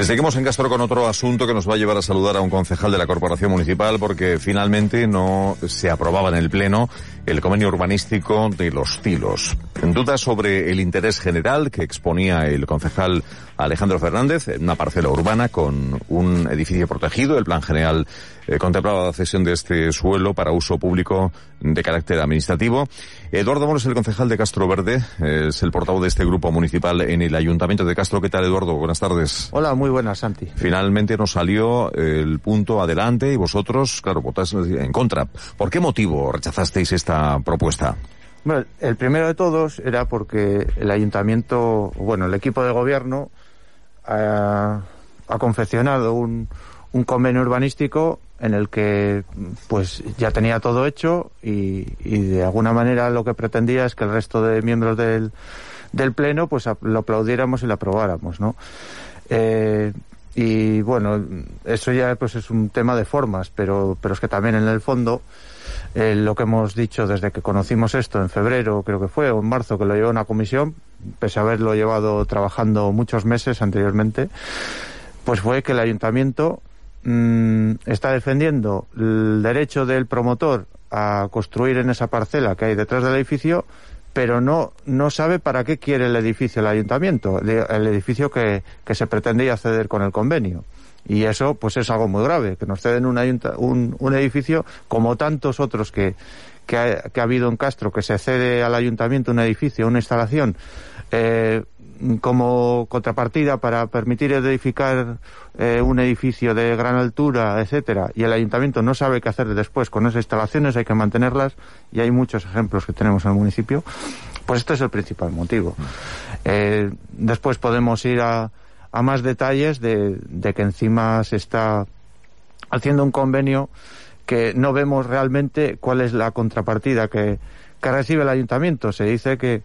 Seguimos en Castro con otro asunto que nos va a llevar a saludar a un concejal de la Corporación Municipal porque finalmente no se aprobaba en el Pleno el convenio urbanístico de los Tilos. En duda sobre el interés general que exponía el concejal Alejandro Fernández en una parcela urbana con un edificio protegido, el plan general eh, contemplaba la cesión de este suelo para uso público de carácter administrativo. Eduardo Moros, el concejal de Castro Verde, es el portavoz de este grupo municipal en el Ayuntamiento de Castro. ¿Qué tal, Eduardo? Buenas tardes. Hola, muy buenas, Santi. Finalmente nos salió el punto adelante y vosotros, claro, votáis en contra. ¿Por qué motivo rechazasteis esta propuesta? Bueno, el primero de todos era porque el ayuntamiento, bueno, el equipo de gobierno ha, ha confeccionado un, un convenio urbanístico en el que pues ya tenía todo hecho y, y, de alguna manera lo que pretendía es que el resto de miembros del, del pleno pues lo aplaudiéramos y lo aprobáramos, ¿no? Eh, y bueno, eso ya pues es un tema de formas, pero, pero es que también en el fondo eh, lo que hemos dicho desde que conocimos esto en febrero, creo que fue, o en marzo, que lo llevó una comisión, pese a haberlo llevado trabajando muchos meses anteriormente, pues fue que el ayuntamiento mmm, está defendiendo el derecho del promotor a construir en esa parcela que hay detrás del edificio, pero no, no sabe para qué quiere el edificio el ayuntamiento, el edificio que, que se pretendía ceder con el convenio. Y eso, pues es algo muy grave, que nos ceden un, un, un edificio como tantos otros que, que ha, que, ha, habido en Castro, que se cede al ayuntamiento un edificio, una instalación, eh, como contrapartida para permitir edificar eh, un edificio de gran altura, etcétera, y el ayuntamiento no sabe qué hacer después con esas instalaciones, hay que mantenerlas, y hay muchos ejemplos que tenemos en el municipio, pues este es el principal motivo. Eh, después podemos ir a, a más detalles de, de, que encima se está haciendo un convenio que no vemos realmente cuál es la contrapartida que, que recibe el ayuntamiento. Se dice que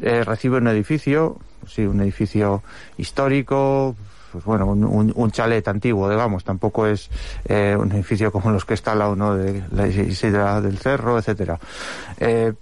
eh, recibe un edificio, sí, un edificio histórico, pues bueno, un, chalet antiguo, digamos, tampoco es eh, un edificio como los que está al lado de la Isidra del Cerro, etcétera. Eh,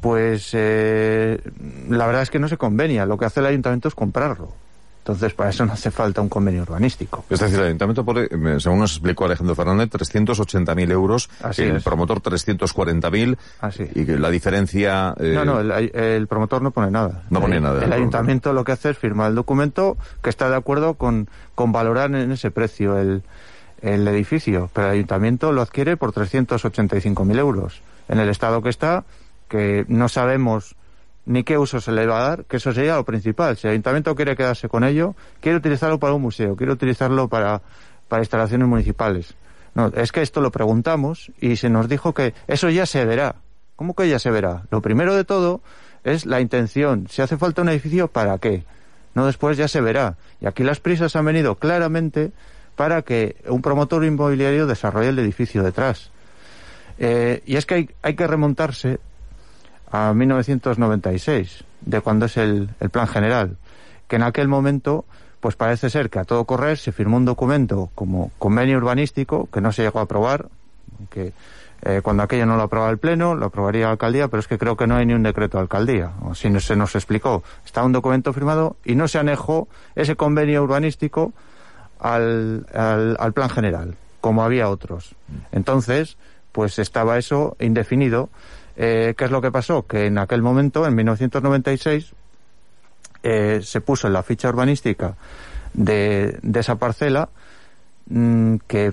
pues eh, la verdad es que no se convenia, lo que hace el ayuntamiento es comprarlo. Entonces, para eso no hace falta un convenio urbanístico. Es decir, el ayuntamiento pone, según nos explicó Alejandro Fernández, 380.000 euros, Así el es. promotor 340.000, Así. y que la diferencia... Eh... No, no, el, el, promotor no pone nada. No pone el, nada. El, ayuntamiento lo que hace es firmar el documento que está de acuerdo con, con valorar en ese precio el, el edificio, pero el ayuntamiento lo adquiere por 385.000 euros. En el estado que está, que no sabemos ni qué uso se le va a dar, que eso sería lo principal. Si el ayuntamiento quiere quedarse con ello, quiere utilizarlo para un museo, quiere utilizarlo para, para instalaciones municipales. No, es que esto lo preguntamos y se nos dijo que eso ya se verá. ¿Cómo que ya se verá? Lo primero de todo es la intención. Si hace falta un edificio, ¿para qué? No, después ya se verá. Y aquí las prisas han venido claramente para que un promotor inmobiliario desarrolle el edificio detrás. Eh, y es que hay, hay que remontarse a 1996, de cuando es el, el, plan general, que en aquel momento, pues parece ser que a todo correr se firmó un documento como convenio urbanístico que no se llegó a aprobar, que eh, cuando aquello no lo aprobaba el Pleno, lo aprobaría la alcaldía, pero es que creo que no hay ni un decreto de alcaldía, o si no, se nos explicó. Está un documento firmado y no se anejó ese convenio urbanístico al, al, al plan general, como había otros. Entonces, pues estaba eso indefinido. Eh, ¿Qué es lo que pasó? Que en aquel momento, en 1996, eh, se puso en la ficha urbanística de, de esa parcela mmm, que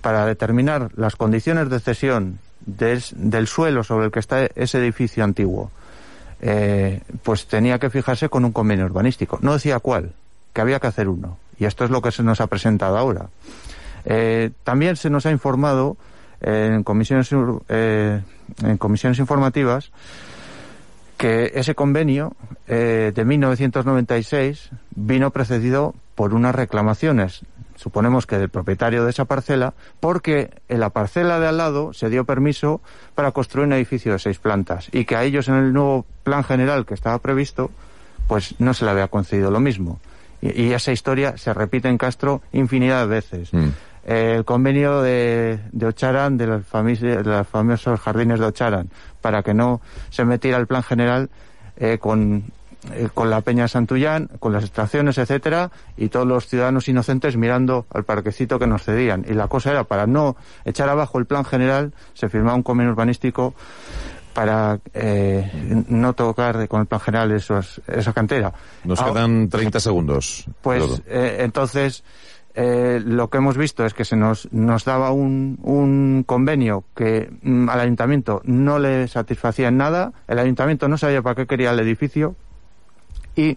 para determinar las condiciones de cesión de, del suelo sobre el que está ese edificio antiguo, eh, pues tenía que fijarse con un convenio urbanístico. No decía cuál, que había que hacer uno. Y esto es lo que se nos ha presentado ahora. También se nos ha informado en comisiones, eh, en comisiones informativas que ese convenio eh, de 1996 vino precedido por unas reclamaciones. suponemos que del propietario de esa parcela, porque en la parcela de al lado se dio permiso para construir un edificio de seis plantas y que a ellos en el nuevo plan general que estaba previsto, pues no se le había concedido lo mismo. Y, esa historia se repite en Castro infinidad de veces. Mm. El convenio de, de Ocharan, de los, de los famosos jardines de Ocharan, para que no se metiera el plan general eh, con, eh, con la Peña Santullán, con las estaciones, etcétera, y todos los ciudadanos inocentes mirando al parquecito que nos cedían. Y la cosa era, para no echar abajo el plan general, se firmaba un convenio urbanístico para eh, no tocar con el plan general esos, esa cantera. Nos quedan 30 segundos. pues eh, entonces eh, lo que hemos visto es que se nos, nos daba un, un convenio que mm, al ayuntamiento no le satisfacía en nada, el ayuntamiento no sabía para qué quería el edificio y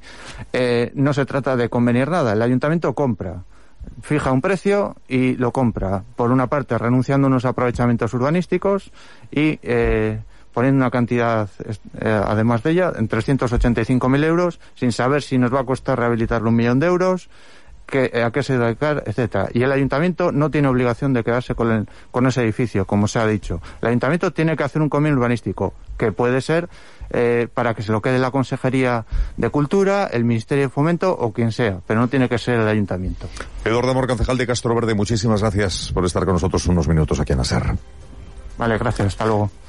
eh, no se trata de convenir nada, el ayuntamiento compra. Fija un precio y lo compra. Por una parte, renunciando a unos aprovechamientos urbanísticos y eh, poniendo una cantidad, eh, además de ella, en 385.000 euros, sin saber si nos va a costar rehabilitarlo un millón de euros, a qué se dedicar, etcétera. Y el ayuntamiento no tiene obligación de quedarse con, el- con ese edificio, como se ha dicho. El ayuntamiento tiene que hacer un convenio urbanístico, que puede ser eh, para que se lo quede la Consejería de Cultura, el Ministerio de Fomento o quien sea, pero no tiene que ser el ayuntamiento. Eduardo Amor, concejal de Castro Verde, muchísimas gracias por estar con nosotros unos minutos aquí en ASER. Vale, gracias, hasta luego.